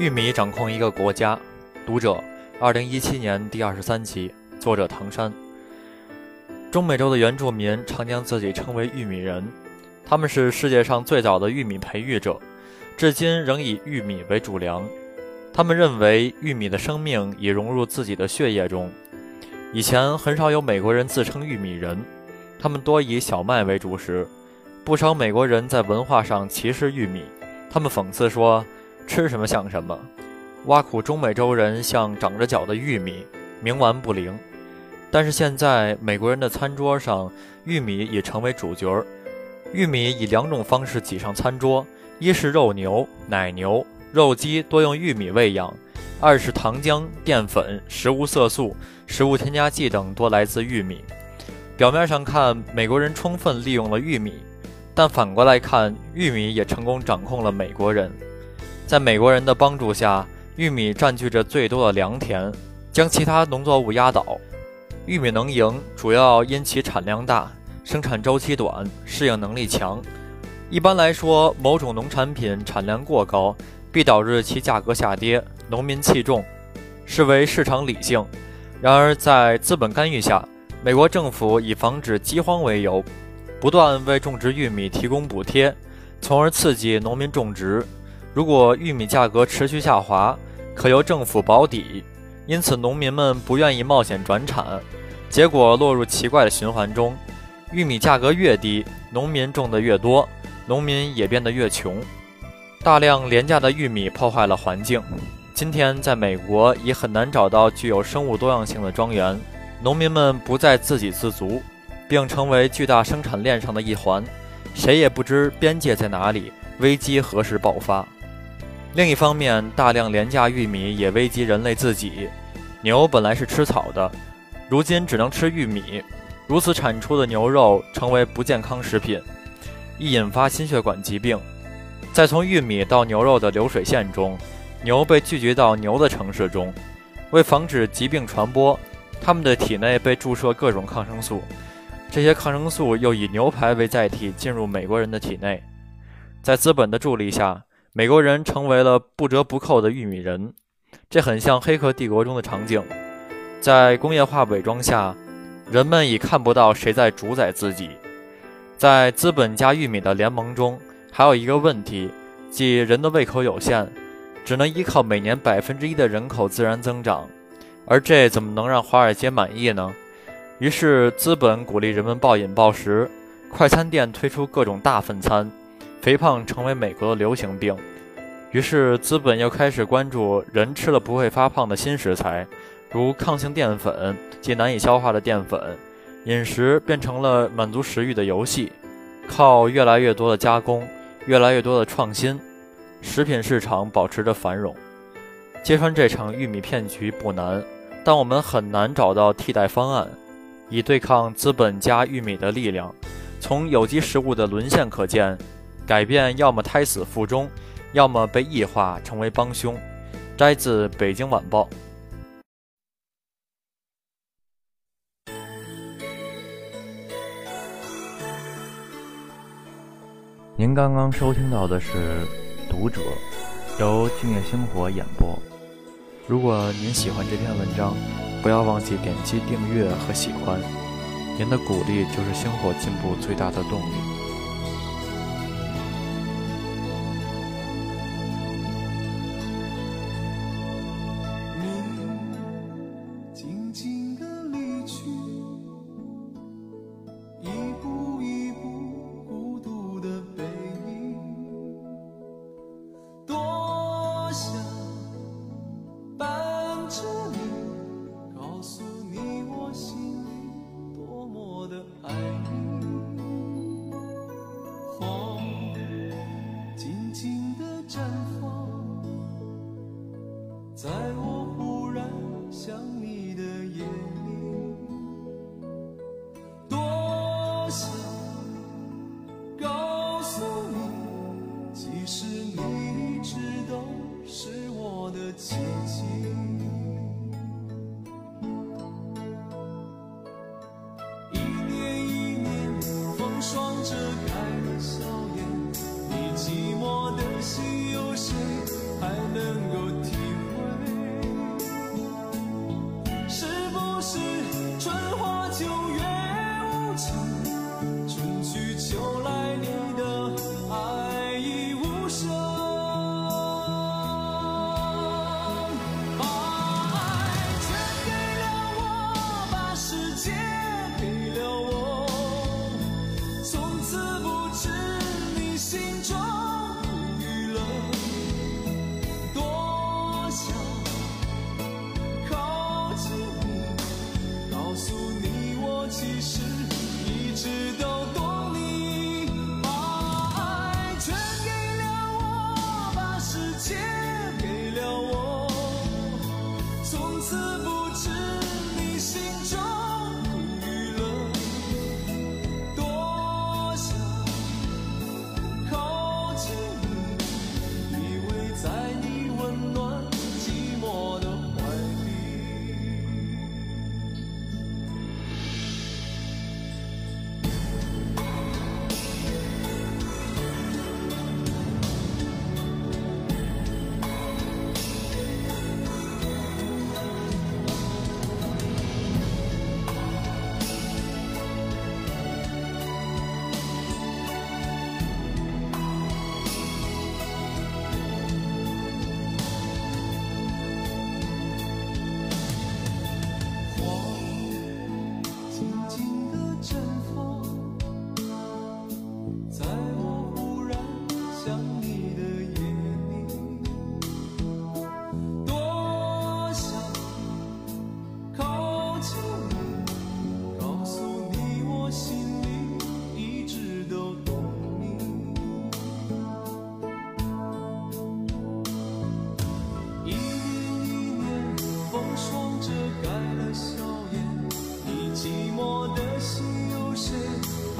玉米掌控一个国家。读者，二零一七年第二十三期，作者唐山。中美洲的原住民常将自己称为玉米人，他们是世界上最早的玉米培育者，至今仍以玉米为主粮。他们认为玉米的生命已融入自己的血液中。以前很少有美国人自称玉米人，他们多以小麦为主食。不少美国人在文化上歧视玉米，他们讽刺说。吃什么像什么，挖苦中美洲人像长着脚的玉米，冥顽不灵。但是现在美国人的餐桌上，玉米已成为主角儿。玉米以两种方式挤上餐桌：一是肉牛、奶牛、肉鸡多用玉米喂养；二是糖浆、淀粉、食物色素、食物添加剂等多来自玉米。表面上看，美国人充分利用了玉米，但反过来看，玉米也成功掌控了美国人。在美国人的帮助下，玉米占据着最多的良田，将其他农作物压倒。玉米能赢，主要因其产量大、生产周期短、适应能力强。一般来说，某种农产品产量过高，必导致其价格下跌，农民弃种，视为市场理性。然而，在资本干预下，美国政府以防止饥荒为由，不断为种植玉米提供补贴，从而刺激农民种植。如果玉米价格持续下滑，可由政府保底，因此农民们不愿意冒险转产，结果落入奇怪的循环中：玉米价格越低，农民种的越多，农民也变得越穷。大量廉价的玉米破坏了环境。今天，在美国已很难找到具有生物多样性的庄园，农民们不再自给自足，并成为巨大生产链上的一环，谁也不知边界在哪里，危机何时爆发。另一方面，大量廉价玉米也危及人类自己。牛本来是吃草的，如今只能吃玉米，如此产出的牛肉成为不健康食品，易引发心血管疾病。再从玉米到牛肉的流水线中，牛被聚集到牛的城市中，为防止疾病传播，它们的体内被注射各种抗生素，这些抗生素又以牛排为载体进入美国人的体内，在资本的助力下。美国人成为了不折不扣的玉米人，这很像《黑客帝国》中的场景。在工业化伪装下，人们已看不到谁在主宰自己。在资本加玉米的联盟中，还有一个问题，即人的胃口有限，只能依靠每年百分之一的人口自然增长，而这怎么能让华尔街满意呢？于是，资本鼓励人们暴饮暴食，快餐店推出各种大份餐。肥胖成为美国的流行病，于是资本又开始关注人吃了不会发胖的新食材，如抗性淀粉及难以消化的淀粉。饮食变成了满足食欲的游戏，靠越来越多的加工，越来越多的创新，食品市场保持着繁荣。揭穿这场玉米骗局不难，但我们很难找到替代方案，以对抗资本加玉米的力量。从有机食物的沦陷可见。改变要么胎死腹中，要么被异化成为帮凶。摘自《北京晚报》。您刚刚收听到的是《读者》，由静夜星火演播。如果您喜欢这篇文章，不要忘记点击订阅和喜欢。您的鼓励就是星火进步最大的动力。花静静的绽放在我忽然想你的夜里多想告诉你其实你一直都是我的奇迹。I know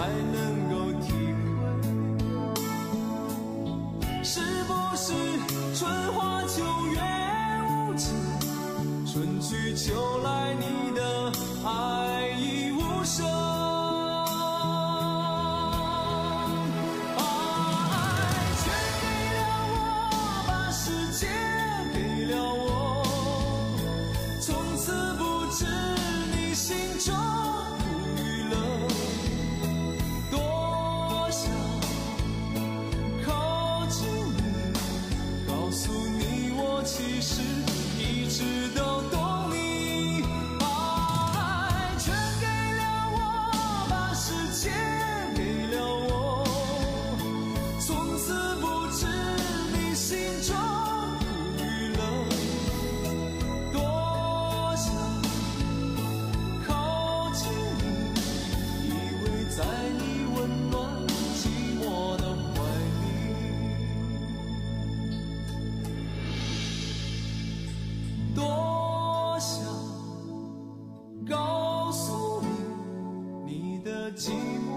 才能够体会，是不是春花秋月无情，春去秋来，你的爱已无声。寂寞。